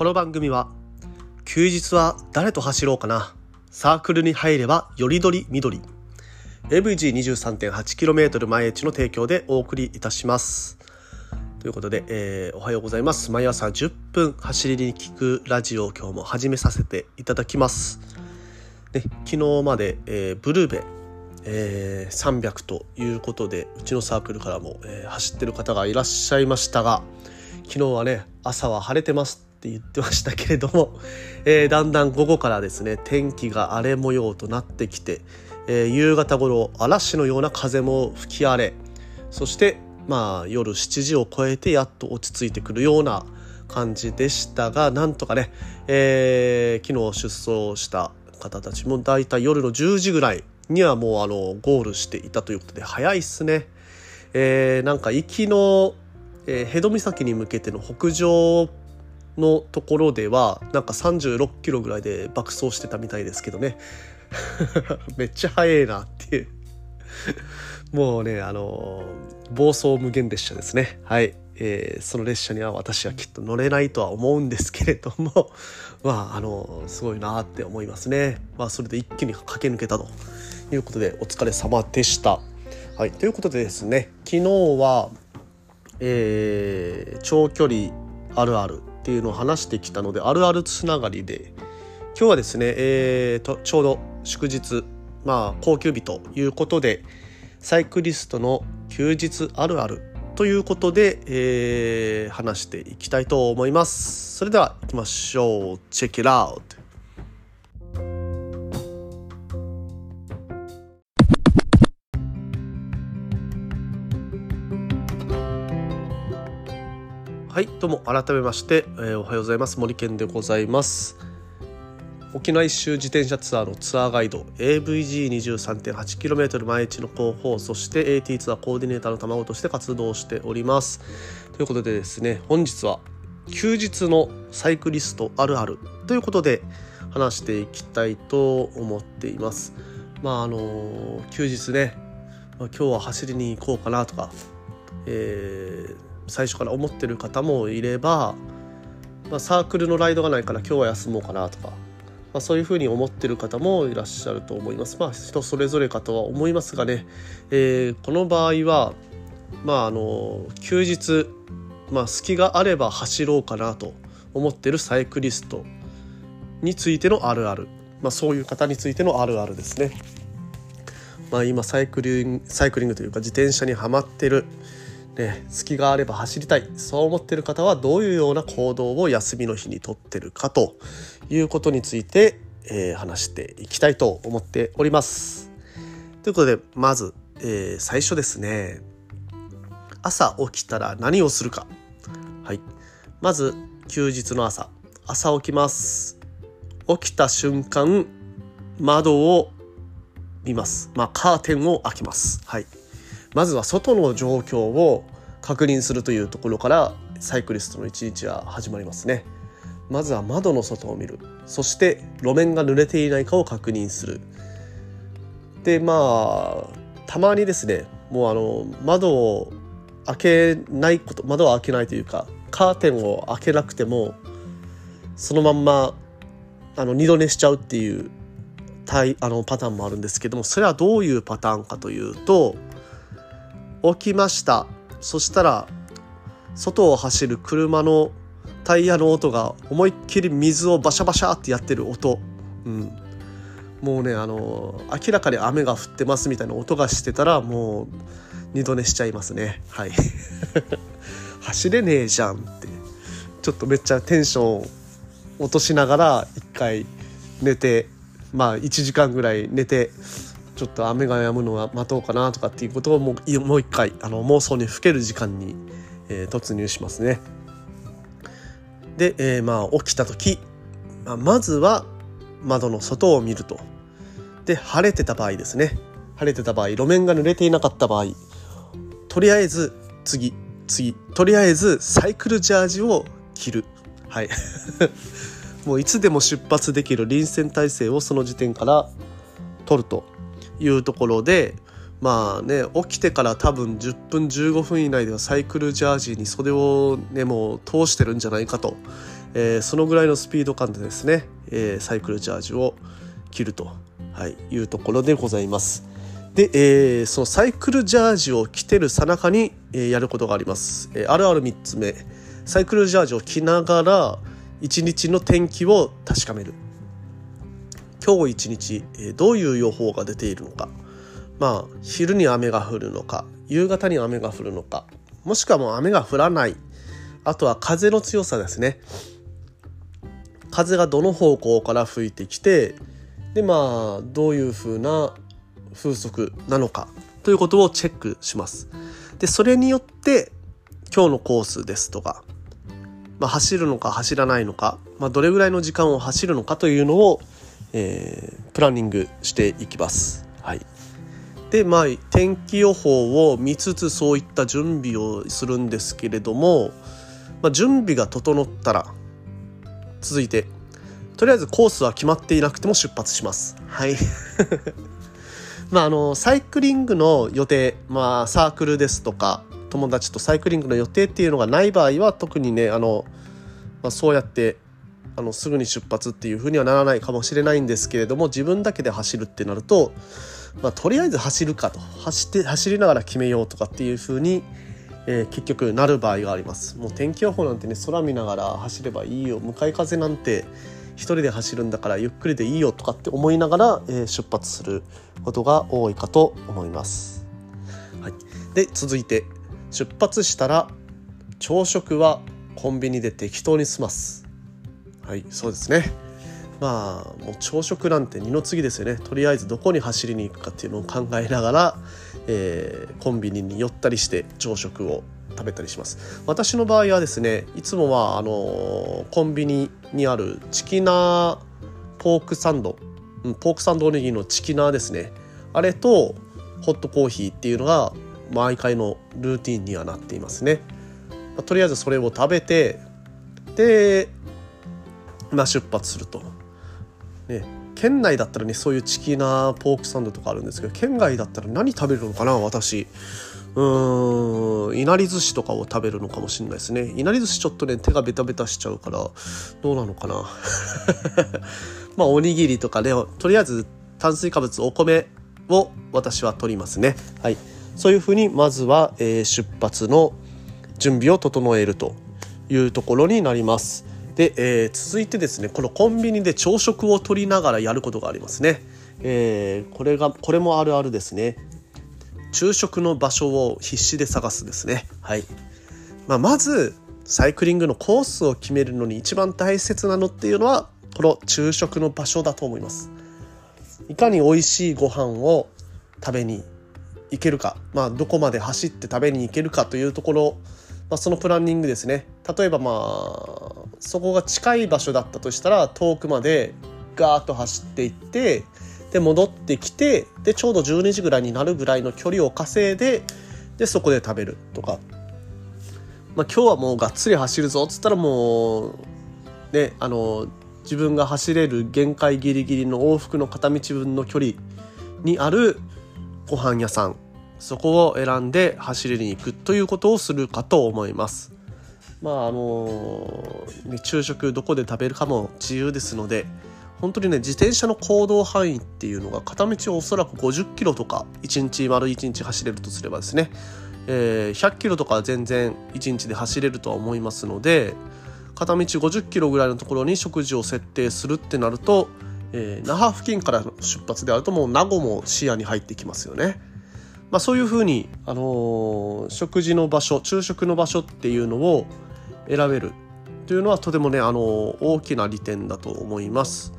この番組は休日は誰と走ろうかな。サークルに入ればよりどり緑 AVG23.8km 前地の提供でお送りいたします。ということで、えー、おはようございます。毎朝10分走りに聞くラジオを今日も始めさせていただきます。で昨日まで、えー、ブルーベえー、300ということでうちのサークルからも、えー、走ってる方がいらっしゃいましたが昨日はね朝は晴れてます。って言ってましたけれども、えー、だんだん午後からですね天気が荒れ模様となってきて、えー、夕方頃嵐のような風も吹き荒れそしてまあ夜7時を超えてやっと落ち着いてくるような感じでしたがなんとかね、えー、昨日出走した方たちもだいたい夜の10時ぐらいにはもうあのゴールしていたということで早いっすね。えー、なんか行きの、えー、ヘド岬に向けての北上のところではなんか36キロぐらいで爆走してたみたいですけどね。めっちゃ速いなっていう。もうねあの暴走無限列車ですね。はい。えー、その列車には私はきっと乗れないとは思うんですけれども まああのすごいなって思いますね。まあそれで一気に駆け抜けたということでお疲れ様でした。はい、ということでですね昨日は、えー、長距離あるあるっていうのを話してきたのであるあるつながりで今日はですね、えーと、ちょうど祝日まあ高級日ということでサイクリストの休日あるあるということで、えー、話していきたいと思います。それでは行きましょう。チェックラウトはいどうも改めまして、えー、おはようございます。森健でございます。沖縄一周自転車ツアーのツアーガイド AVG23.8km 毎日の広報そして AT ツアーコーディネーターの卵として活動しております。ということでですね本日は休日のサイクリストあるあるということで話していきたいと思っています。まああの休日ね、今日は走りに行こうかなとか、えー最初から思ってる方もいれば、まあ、サークルのライドがないから今日は休もうかなとか、まあ、そういうふうに思ってる方もいらっしゃると思います。まあ人それぞれかとは思いますがね、えー、この場合はまああの休日、まあ、隙があれば走ろうかなと思ってるサイクリストについてのあるある、まあ、そういう方についてのあるあるですね。まあ、今サイクリンサイクリングというか自転車にはまってるね、隙があれば走りたい。そう思ってる方はどういうような行動を休みの日にとってるかということについて、えー、話していきたいと思っております。ということでまず、えー、最初ですね。朝起きたら何をするか。はい、まず休日の朝。朝起きます。起きた瞬間窓を見ます。まあカーテンを開けます。はい。まずは外の状況を確認するというところからサイクリストの一日は始まりますね。まずは窓の外を見る。そして路面が濡れていないかを確認する。でまあたまにですねもうあの窓を開けないこと窓を開けないというかカーテンを開けなくてもそのまんまあの二度寝しちゃうっていうたいあのパターンもあるんですけどもそれはどういうパターンかというと起きました。そしたら外を走る車のタイヤの音が思いっきり水をバシャバシャってやってる音、うん、もうねあの明らかに雨が降ってますみたいな音がしてたらもう二度寝しちゃいますね。はい。走れねえじゃんって。ちょっとめっちゃテンション落としながら一回寝てまあ1時間ぐらい寝てちょっと雨が止むのは待とうかなとかっていうことをもうもう一回あの妄想にふける時間に、えー、突入しますね。で、えー、まあ起きた時、まあ、まずは窓の外を見ると。で晴れてた場合ですね晴れてた場合路面が濡れていなかった場合とりあえず次次とりあえずサイクルジャージを着るはい もういつでも出発できる臨戦態勢をその時点から取るというところでまあね起きてから多分10分15分以内ではサイクルジャージに袖をねもう通してるんじゃないかとえー、そのぐらいのスピード感でですね、えー、サイクルチャージを切ると、はい、いうところでございます。で、えー、そのサイクルジャージを着てるさなかに、えー、やることがあります。えー、あるある3つ目。サイクルジャージを着ながら1日の天気を確かめる。今日一日、え、どういう予報が出ているのか。まあ、昼に雨が降るのか、夕方に雨が降るのか、もしくはもう雨が降らない。あとは風の強さですね。風がどの方向から吹いてきて、でまあどういう風な風速なのかということをチェックします。で、それによって今日のコースですとか、まあ、走るのか走らないのか、まあ、どれぐらいの時間を走るのかというのを、えー、プランニングしていきます。はい。で、まあ、天気予報を見つつそういった準備をするんですけれども、まあ、準備が整ったら、続いて、とりあえずコースは決まっていなくても出発します。はい。まあ、あのサイクリングの予定、まあ、サークルですとか友達とサイクリングの予定っていうのがない場合は特にねあの、まあ、そうやってあのすぐに出発っていうふうにはならないかもしれないんですけれども自分だけで走るってなると、まあ、とりあえず走るかと走って走りながら決めようとかっていうふうに、えー、結局なる場合があります。もう天気予報なんてね空見ながら走ればいいよ向かい風なんて一人で走るんだからゆっくりでいいよとかって思いながら、えー、出発することが多いかと思います。はい、で続いて出発したら朝食はコンビニで適当に済ます。はいそうですね。まあもう朝食なんて二の次ですよね。とりあえずどこに走りに行くかっていうのを考えながら、えー、コンビニに寄ったりして朝食を食べたりします。私の場合はですねいつもはあのコンビニにあるチキナーポークサンド、うん、ポークサンドおにぎりのチキナーですね。あれとホットコーヒーっていうのが毎回のルーティンにはなっていますね、まあ、とりあえずそれを食べてで、まあ、出発すると。ね県内だったらねそういうチキナポークサンドとかあるんですけど県外だったら何食べるのかな私。うーんいなり寿司とかを食べるのかもしれないですね。いなり寿司ちょっとね手がベタベタしちゃうからどうなのかな。まあおにぎりとかねとりあえず炭水化物お米を私は取りますね。はい。そういうふうにまずは、えー、出発の準備を整えるというところになります。で、えー、続いてですねこのコンビニで朝食を取りながらやることがありますね、えー、これがこれもあるあるですね昼食の場所を必死で探すですね。はい。まあ、まず、サイクリングのコースを決めるのに一番大切なのっていうのは、この昼食の場所だと思います。いかに美味しいご飯を食べに行けるか、まあ、どこまで走って食べに行けるかというところ、まあ、そのプランニングですね。例えばまあ、そこが近い場所だったとしたら、遠くまでガーッと走っていって、で戻ってきてでちょうど12時ぐらいになるぐらいの距離を稼いででそこで食べるとか、まあ、今日はもうがっつり走るぞっつったらもうねあの自分が走れる限界ギリギリの往復の片道分の距離にあるご飯屋さんそこを選んで走りに行くということをするかと思います。まああの、ね、昼食どこで食べるかも自由ですので本当にね自転車の行動範囲っていうのが片道おそらく50キロとか1日丸1日走れるとすればですね、えー、100キロとか全然1日で走れるとは思いますので片道50キロぐらいのところに食事を設定するってなると、えー、那覇付近から出発であるともう名護も視野に入ってきますよね。まあ、そういうふうに、あのー、食事の場所昼食の場所っていうのを選べるというのはとてもね、あの、大きな利点だと思います。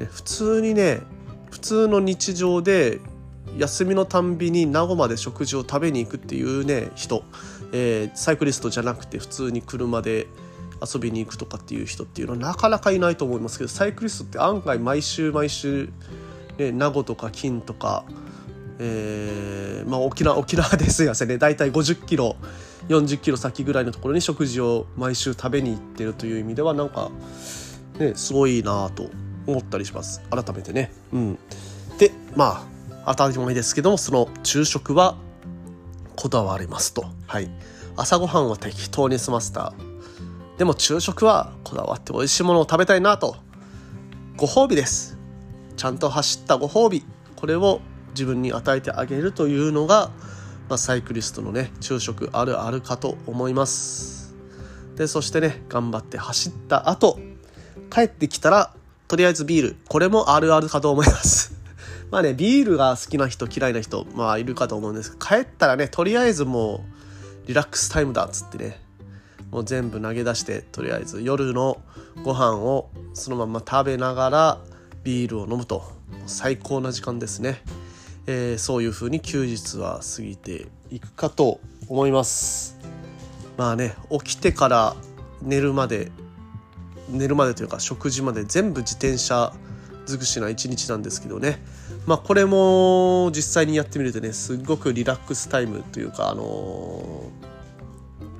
で普通にね普通の日常で休みのたんびに名護まで食事を食べに行くっていうね人、えー、サイクリストじゃなくて普通に車で遊びに行くとかっていう人っていうのはなかなかいないと思いますけどサイクリストって案外毎週毎週、ね、名護とか金とか、えー、まあ、沖縄沖縄 ですよね。大体50キロ40キロ先ぐらいのところに食事を毎週食べに行ってるという意味ではなんか、ね、すごいなと思ったりします。改めてね。うん。でまあ当たり前ですけどもその昼食はこだわりますと。はい。朝ごはんは適当に済ませた。でも昼食はこだわって美味しいものを食べたいなと。ご褒美です。ちゃんと走ったご褒美。これを自分に与えてあげるというのが、まあ、サイクリストのね昼食あるあるかと思います。でそしてね頑張って走った後帰ってきたらとりあえずビールこれもあるあるかと思います。まあねビールが好きな人嫌いな人まあいるかと思うんですけど帰ったらねとりあえずもうリラックスタイムだっつってねもう全部投げ出してとりあえず夜のご飯をそのまま食べながらビールを飲むと。最高な時間ですね、えー、そういう風に休日は過ぎていくかと思います。まあね起きてから寝るまで寝るまでというか食事まで全部自転車尽くしな一日なんですけどね。まあこれも実際にやってみるとねすごくリラックスタイムというかあの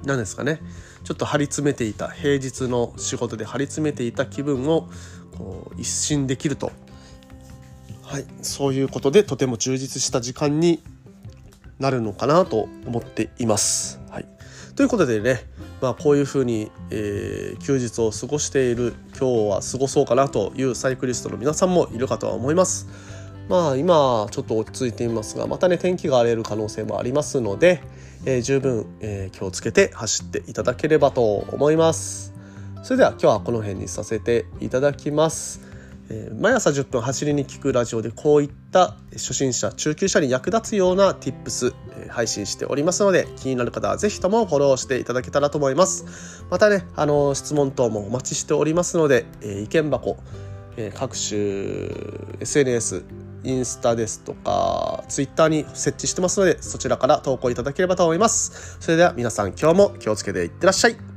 ー、何ですかね。ちょっと張り詰めていた平日の仕事で張り詰めていた気分をこう一新できると、はい、そういうことでとても充実した時間になるのかなと思っています。はい、ということでね、まあ、こういうふうに、えー、休日を過ごしている今日は過ごそうかなというサイクリストの皆さんもいるかとは思います。まあ今ちょっと落ち着いていますがまたね天気が荒れる可能性もありますので、えー、十分、えー、気をつけて走っていただければと思いますそれでは今日はこの辺にさせていただきます、えー、毎朝10分走りに聞くラジオでこういった初心者中級者に役立つような tips、え配信しておりますので気になる方は是非ともフォローしていただけたらと思いますまたねあの質問等もお待ちしておりますので、え意見箱え各種 SNS インスタですとか、ツイッターに設置してますので、そちらから投稿いただければと思います。それでは皆さん今日も気をつけていってらっしゃい。